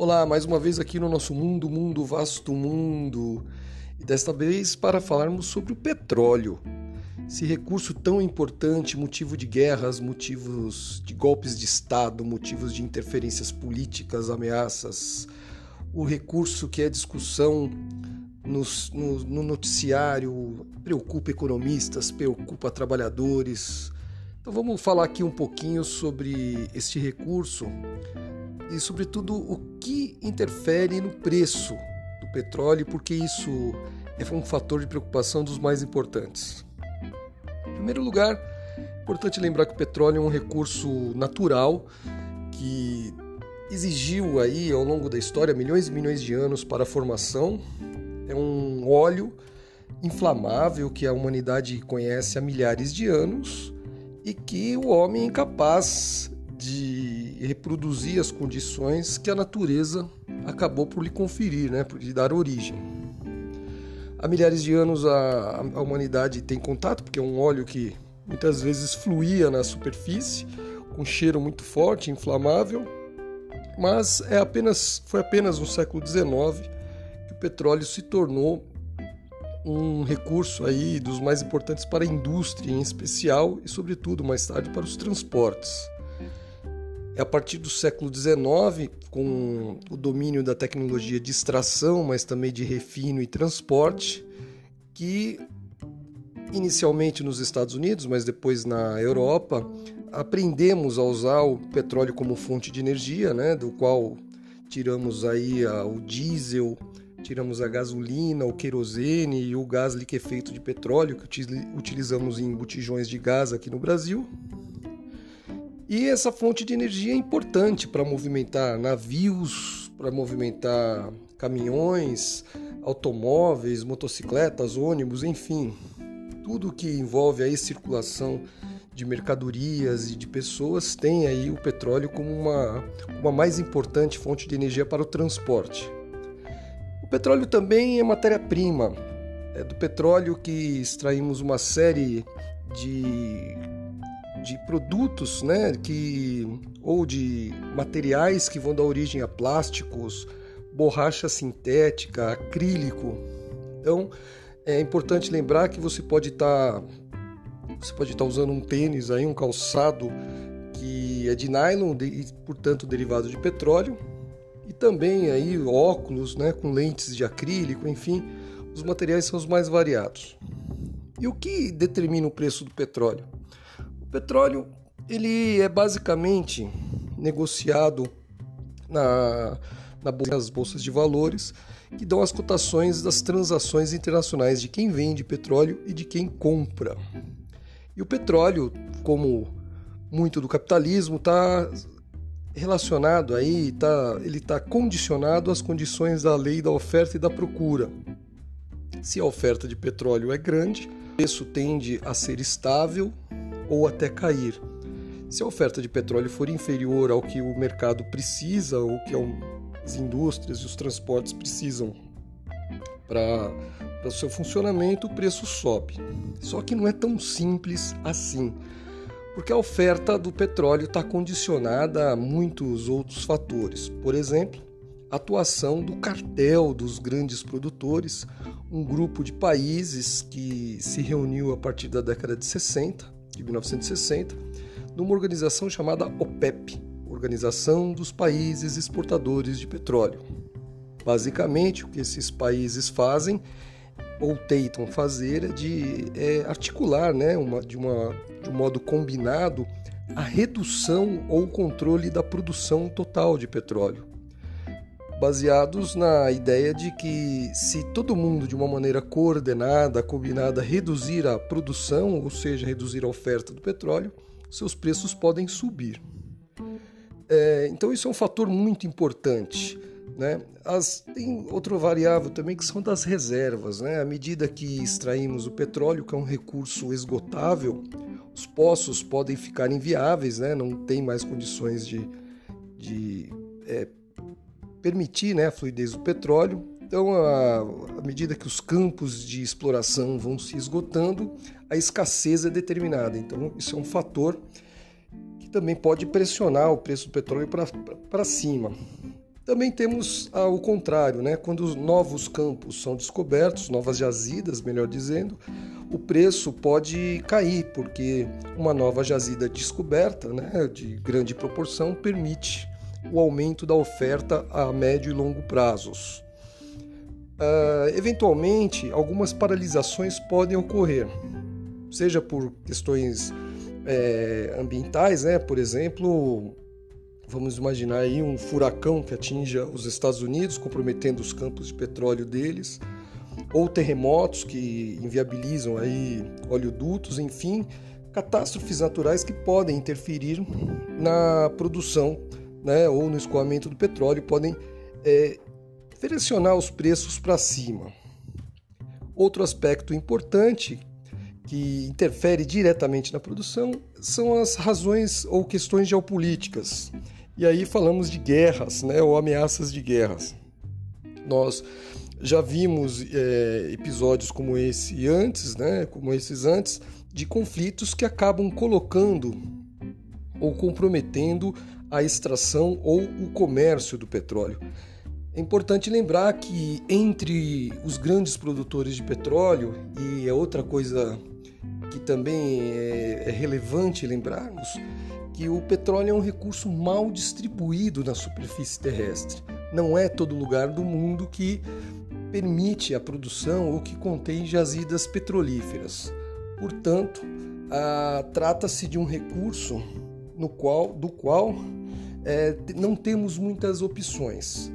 Olá, mais uma vez aqui no nosso mundo, mundo, vasto mundo. E desta vez para falarmos sobre o petróleo. Esse recurso tão importante, motivo de guerras, motivos de golpes de Estado, motivos de interferências políticas, ameaças. O recurso que é discussão no, no, no noticiário, preocupa economistas, preocupa trabalhadores. Então vamos falar aqui um pouquinho sobre este recurso e, sobretudo, o que interfere no preço do petróleo, porque isso é um fator de preocupação dos mais importantes. Em primeiro lugar, é importante lembrar que o petróleo é um recurso natural que exigiu aí ao longo da história milhões e milhões de anos para a formação. É um óleo inflamável que a humanidade conhece há milhares de anos e que o homem é incapaz de reproduzir as condições que a natureza acabou por lhe conferir, né, por lhe dar origem. Há milhares de anos a, a humanidade tem contato, porque é um óleo que muitas vezes fluía na superfície, com cheiro muito forte, inflamável, mas é apenas, foi apenas no século XIX que o petróleo se tornou um recurso aí dos mais importantes para a indústria em especial e sobretudo mais tarde para os transportes. É a partir do século XIX, com o domínio da tecnologia de extração, mas também de refino e transporte, que inicialmente nos Estados Unidos, mas depois na Europa, aprendemos a usar o petróleo como fonte de energia, né, do qual tiramos aí o diesel, tiramos a gasolina, o querosene e o gás liquefeito de petróleo que utilizamos em botijões de gás aqui no Brasil. E essa fonte de energia é importante para movimentar navios, para movimentar caminhões, automóveis, motocicletas, ônibus, enfim, tudo que envolve aí circulação de mercadorias e de pessoas tem aí o petróleo como uma, uma mais importante fonte de energia para o transporte. O petróleo também é matéria-prima. É do petróleo que extraímos uma série de de produtos, né, que ou de materiais que vão dar origem a plásticos, borracha sintética, acrílico. Então, é importante lembrar que você pode estar tá, você pode estar tá usando um tênis aí, um calçado que é de nylon e, portanto, derivado de petróleo, e também aí óculos, né, com lentes de acrílico, enfim, os materiais são os mais variados. E o que determina o preço do petróleo? Petróleo ele é basicamente negociado na, na bolsa, nas bolsas de valores que dão as cotações das transações internacionais de quem vende petróleo e de quem compra. E o petróleo, como muito do capitalismo, está relacionado aí, tá, ele está condicionado às condições da lei da oferta e da procura. Se a oferta de petróleo é grande, o preço tende a ser estável ou até cair. Se a oferta de petróleo for inferior ao que o mercado precisa ou que as indústrias e os transportes precisam para o seu funcionamento, o preço sobe. Só que não é tão simples assim, porque a oferta do petróleo está condicionada a muitos outros fatores. Por exemplo, a atuação do cartel dos grandes produtores, um grupo de países que se reuniu a partir da década de 60 de 1960, numa organização chamada OPEP, Organização dos Países Exportadores de Petróleo. Basicamente, o que esses países fazem ou tentam fazer é de é, articular, né, uma, de, uma, de um modo combinado, a redução ou controle da produção total de petróleo baseados na ideia de que se todo mundo de uma maneira coordenada, combinada, reduzir a produção, ou seja, reduzir a oferta do petróleo, seus preços podem subir. É, então isso é um fator muito importante. Né? As, tem outra variável também que são das reservas. Né? À medida que extraímos o petróleo, que é um recurso esgotável, os poços podem ficar inviáveis, né? não tem mais condições de, de é, permitir né, a fluidez do petróleo. Então, à medida que os campos de exploração vão se esgotando, a escassez é determinada. Então, isso é um fator que também pode pressionar o preço do petróleo para cima. Também temos ah, o contrário, né? quando novos campos são descobertos, novas jazidas, melhor dizendo, o preço pode cair, porque uma nova jazida descoberta, né, de grande proporção, permite o aumento da oferta a médio e longo prazos. Uh, eventualmente, algumas paralisações podem ocorrer, seja por questões é, ambientais, né? por exemplo, Vamos imaginar aí um furacão que atinja os Estados Unidos, comprometendo os campos de petróleo deles, ou terremotos que inviabilizam aí oleodutos, enfim, catástrofes naturais que podem interferir na produção, né, ou no escoamento do petróleo, podem é, direcionar os preços para cima. Outro aspecto importante que interfere diretamente na produção são as razões ou questões geopolíticas. E aí falamos de guerras, né, ou ameaças de guerras. Nós já vimos é, episódios como esse antes, né, como esses antes, de conflitos que acabam colocando ou comprometendo a extração ou o comércio do petróleo. É importante lembrar que entre os grandes produtores de petróleo, e é outra coisa que também é, é relevante lembrarmos, que o petróleo é um recurso mal distribuído na superfície terrestre. Não é todo lugar do mundo que permite a produção ou que contém jazidas petrolíferas. Portanto, trata-se de um recurso no qual, do qual é, não temos muitas opções.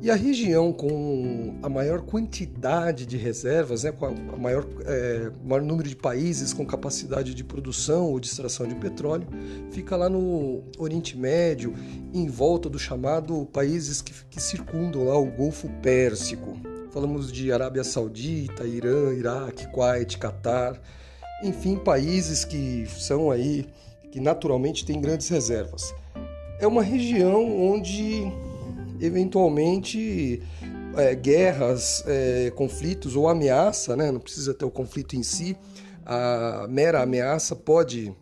E a região com a maior quantidade de reservas, né, com a maior, é, maior número de países com capacidade de produção ou de extração de petróleo, fica lá no Oriente Médio, em volta do chamado países que, que circundam lá o Golfo Pérsico. Falamos de Arábia Saudita, Irã, Iraque, Kuwait, Catar, enfim, países que são aí, que naturalmente têm grandes reservas. É uma região onde eventualmente é, guerras, é, conflitos ou ameaça, né? não precisa ter o conflito em si, a mera ameaça pode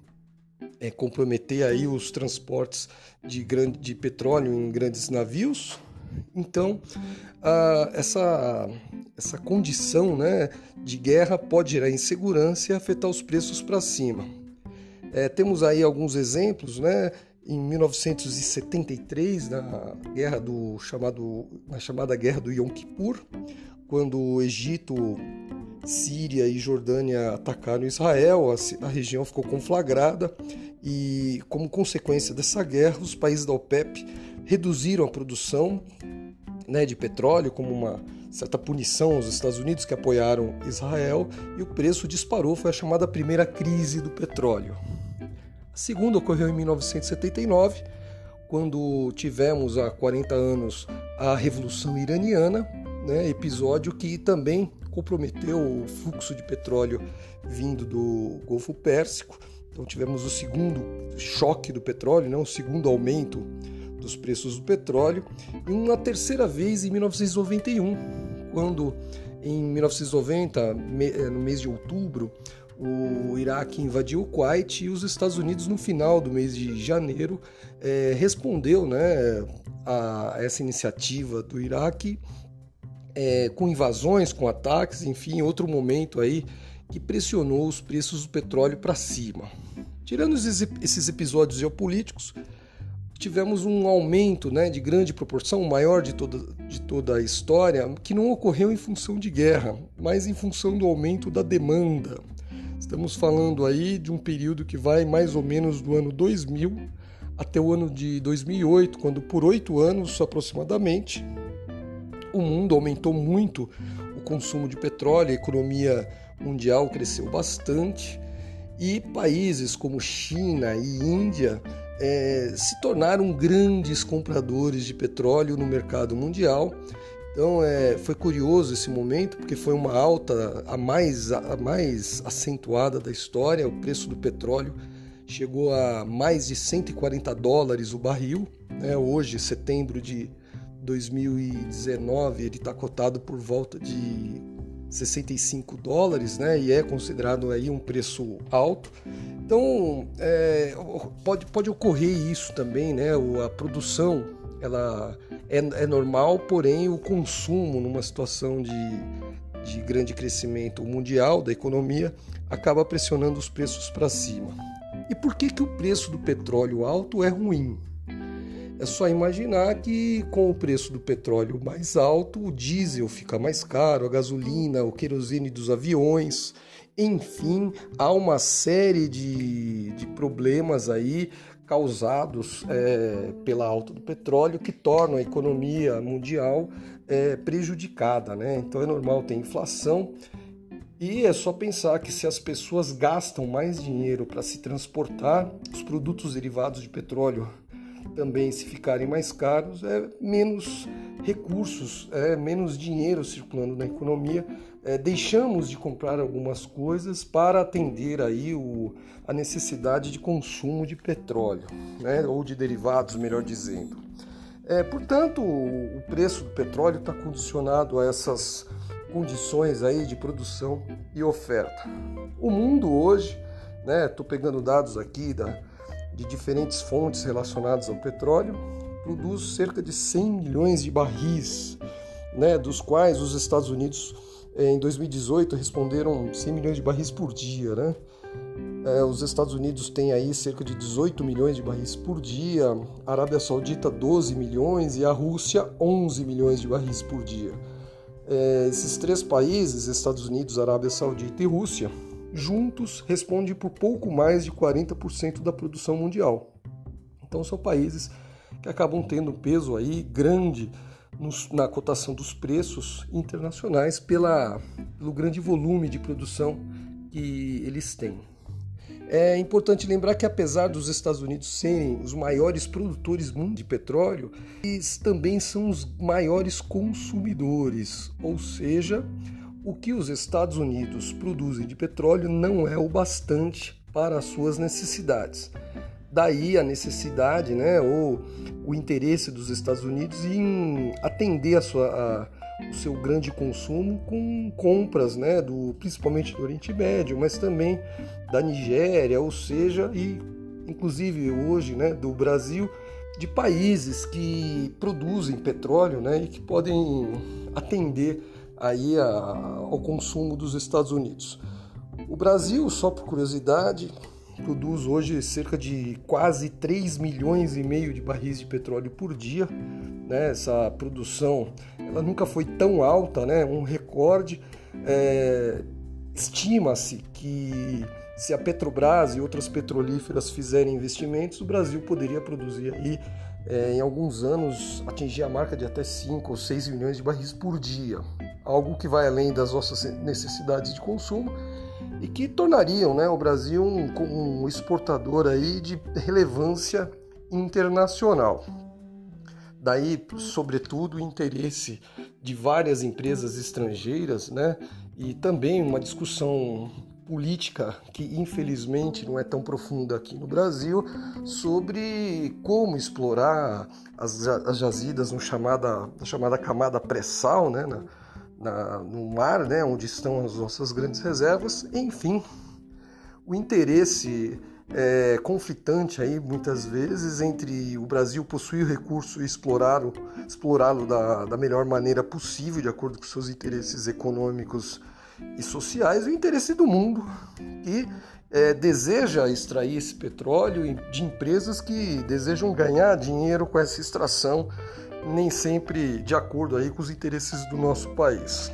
é, comprometer aí os transportes de, grande, de petróleo em grandes navios. Então, essa, essa condição né, de guerra pode gerar insegurança e afetar os preços para cima. É, temos aí alguns exemplos, né? em 1973, na guerra do chamado na chamada guerra do Yom Kippur, quando o Egito, Síria e Jordânia atacaram Israel, a, a região ficou conflagrada e, como consequência dessa guerra, os países da OPEP reduziram a produção né, de petróleo como uma certa punição aos Estados Unidos que apoiaram Israel e o preço disparou, foi a chamada primeira crise do petróleo. A segunda ocorreu em 1979, quando tivemos há 40 anos a Revolução Iraniana, né, episódio que também comprometeu o fluxo de petróleo vindo do Golfo Pérsico. Então tivemos o segundo choque do petróleo, né, o segundo aumento dos preços do petróleo, e uma terceira vez em 1991, quando em 1990, no mês de outubro, o Iraque invadiu o Kuwait e os Estados Unidos, no final do mês de janeiro, é, respondeu né, a essa iniciativa do Iraque é, com invasões, com ataques, enfim, outro momento aí que pressionou os preços do petróleo para cima. Tirando esses episódios geopolíticos, tivemos um aumento né, de grande proporção, o maior de toda, de toda a história, que não ocorreu em função de guerra, mas em função do aumento da demanda. Estamos falando aí de um período que vai mais ou menos do ano 2000 até o ano de 2008, quando por oito anos aproximadamente o mundo aumentou muito o consumo de petróleo, a economia mundial cresceu bastante e países como China e Índia é, se tornaram grandes compradores de petróleo no mercado mundial então é, foi curioso esse momento, porque foi uma alta a mais, a mais acentuada da história. O preço do petróleo chegou a mais de 140 dólares o barril. Né? Hoje, setembro de 2019, ele está cotado por volta de 65 dólares, né? E é considerado aí um preço alto. Então é, pode, pode ocorrer isso também, né? A produção ela é, é normal, porém o consumo numa situação de, de grande crescimento mundial da economia acaba pressionando os preços para cima. E por que, que o preço do petróleo alto é ruim? É só imaginar que com o preço do petróleo mais alto, o diesel fica mais caro, a gasolina, o querosene dos aviões, enfim, há uma série de, de problemas aí causados é, pela alta do petróleo que tornam a economia mundial é, prejudicada. Né? Então é normal ter inflação e é só pensar que se as pessoas gastam mais dinheiro para se transportar, os produtos derivados de petróleo também se ficarem mais caros, é menos recursos, é menos dinheiro circulando na economia. É, deixamos de comprar algumas coisas para atender aí o, a necessidade de consumo de petróleo, né, ou de derivados, melhor dizendo. É, portanto, o, preço do petróleo está condicionado a essas condições aí de produção e oferta. O mundo hoje, né, estou pegando dados aqui da, de diferentes fontes relacionadas ao petróleo, produz cerca de 100 milhões de barris, né, dos quais os Estados Unidos eh, em 2018 responderam 100 milhões de barris por dia, né? É, os Estados Unidos têm aí cerca de 18 milhões de barris por dia, a Arábia Saudita 12 milhões e a Rússia 11 milhões de barris por dia. É, esses três países, Estados Unidos, Arábia Saudita e Rússia, juntos respondem por pouco mais de 40% da produção mundial. Então são países que acabam tendo peso aí grande na cotação dos preços internacionais pela, pelo grande volume de produção que eles têm. É importante lembrar que, apesar dos Estados Unidos serem os maiores produtores de petróleo, eles também são os maiores consumidores, ou seja, o que os Estados Unidos produzem de petróleo não é o bastante para as suas necessidades. Daí a necessidade, né, ou o interesse dos Estados Unidos em atender a sua, a, o seu grande consumo com compras, né, do, principalmente do Oriente Médio, mas também da Nigéria, ou seja, e inclusive hoje, né, do Brasil, de países que produzem petróleo, né, e que podem atender aí a, ao consumo dos Estados Unidos. O Brasil, só por curiosidade, produz hoje cerca de quase 3 milhões e meio de barris de petróleo por dia. Né? Essa produção ela nunca foi tão alta, né? um recorde. É, Estima-se que se a Petrobras e outras petrolíferas fizerem investimentos, o Brasil poderia produzir aí é, em alguns anos atingir a marca de até 5 ou 6 milhões de barris por dia algo que vai além das nossas necessidades de consumo e que tornariam né, o Brasil um, um exportador aí de relevância internacional. Daí, sobretudo, o interesse de várias empresas estrangeiras né, e também uma discussão política que infelizmente não é tão profunda aqui no Brasil sobre como explorar as, as jazidas no chamada, na chamada camada pré-sal, né, na, na, no mar, né, onde estão as nossas grandes reservas. Enfim, o interesse é, conflitante aí muitas vezes entre o Brasil possuir o recurso e explorá-lo explorá da, da melhor maneira possível, de acordo com seus interesses econômicos e sociais, e o interesse do mundo que é, deseja extrair esse petróleo de empresas que desejam ganhar dinheiro com essa extração nem sempre de acordo aí com os interesses do nosso país.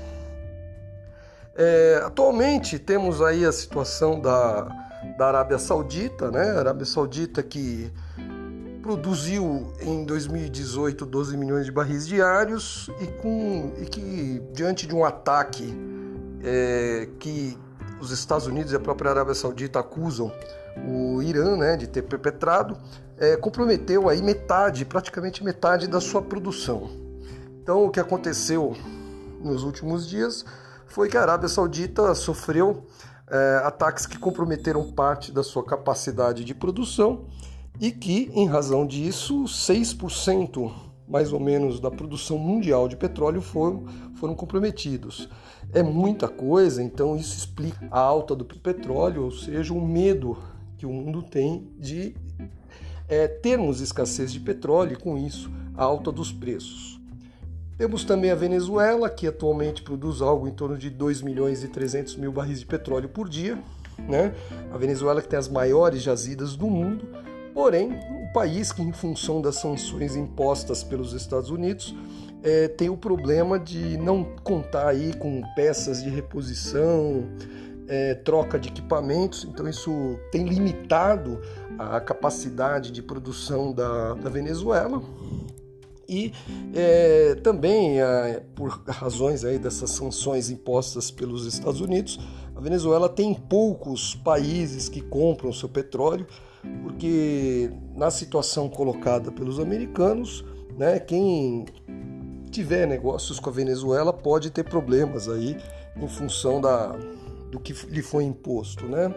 É, atualmente temos aí a situação da, da Arábia Saudita, né? Arábia Saudita que produziu em 2018 12 milhões de barris diários e, com, e que diante de um ataque é, que os Estados Unidos e a própria Arábia Saudita acusam o Irã né, de ter perpetrado, é, comprometeu aí metade, praticamente metade da sua produção. Então, o que aconteceu nos últimos dias foi que a Arábia Saudita sofreu é, ataques que comprometeram parte da sua capacidade de produção e que, em razão disso, 6% mais ou menos da produção mundial de petróleo foram, foram comprometidos. É muita coisa, então isso explica a alta do petróleo, ou seja, o medo que o mundo tem de é, termos escassez de petróleo e, com isso, a alta dos preços. Temos também a Venezuela, que atualmente produz algo em torno de 2 milhões e 300 mil barris de petróleo por dia. Né? A Venezuela que tem as maiores jazidas do mundo, porém, o país que, em função das sanções impostas pelos Estados Unidos, é, tem o problema de não contar aí com peças de reposição, é, troca de equipamentos, então isso tem limitado a capacidade de produção da, da Venezuela. E é, também é, por razões aí dessas sanções impostas pelos Estados Unidos, a Venezuela tem poucos países que compram seu petróleo, porque na situação colocada pelos americanos, né, quem tiver negócios com a Venezuela pode ter problemas aí em função da, do que lhe foi imposto, né?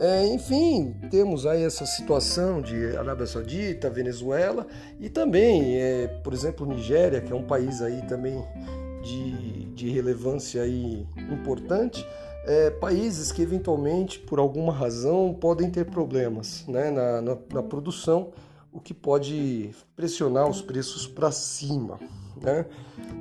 É, enfim, temos aí essa situação de Arábia Saudita, Venezuela e também, é, por exemplo, Nigéria, que é um país aí também de, de relevância aí importante, é, países que eventualmente, por alguma razão, podem ter problemas né, na, na, na produção, o que pode pressionar os preços para cima. Né?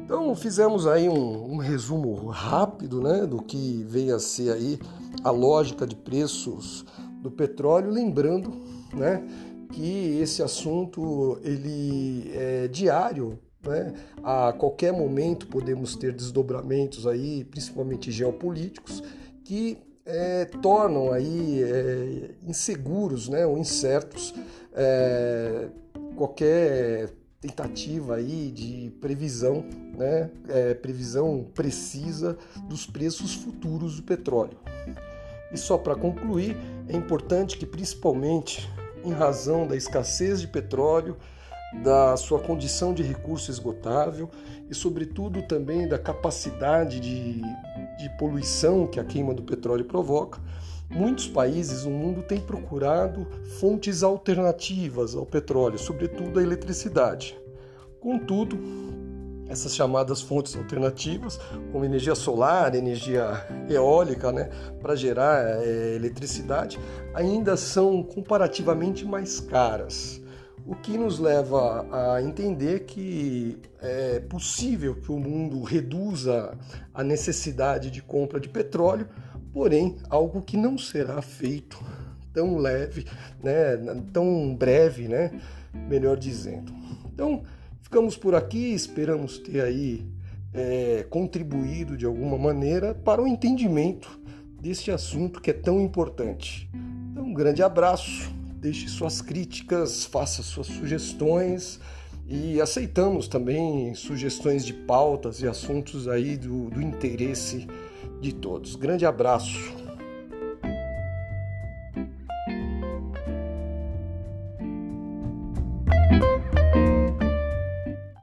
Então fizemos aí um, um, resumo rápido né, do que veio a ser aí a lógica de preços do petróleo, lembrando né, que esse assunto ele é diário, né? a qualquer momento podemos ter desdobramentos aí, principalmente geopolíticos, que é, tornam aí é, inseguros né, ou incertos é, qualquer tentativa aí de previsão, né, é, previsão precisa dos preços futuros do petróleo. E só para concluir, é importante que principalmente em razão da escassez de petróleo, da sua condição de recurso esgotável e, sobretudo, também da capacidade de, de poluição que a queima do petróleo provoca, Muitos países no mundo têm procurado fontes alternativas ao petróleo, sobretudo a eletricidade. Contudo, essas chamadas fontes alternativas, como energia solar, energia eólica, né, para gerar é, eletricidade, ainda são comparativamente mais caras. O que nos leva a entender que é possível que o mundo reduza a necessidade de compra de petróleo porém algo que não será feito tão leve, né, tão breve, né, melhor dizendo. Então, ficamos por aqui, esperamos ter aí é, contribuído de alguma maneira para o entendimento deste assunto que é tão importante. Então, um grande abraço, deixe suas críticas, faça suas sugestões e aceitamos também sugestões de pautas e assuntos aí do, do interesse de todos. Grande abraço.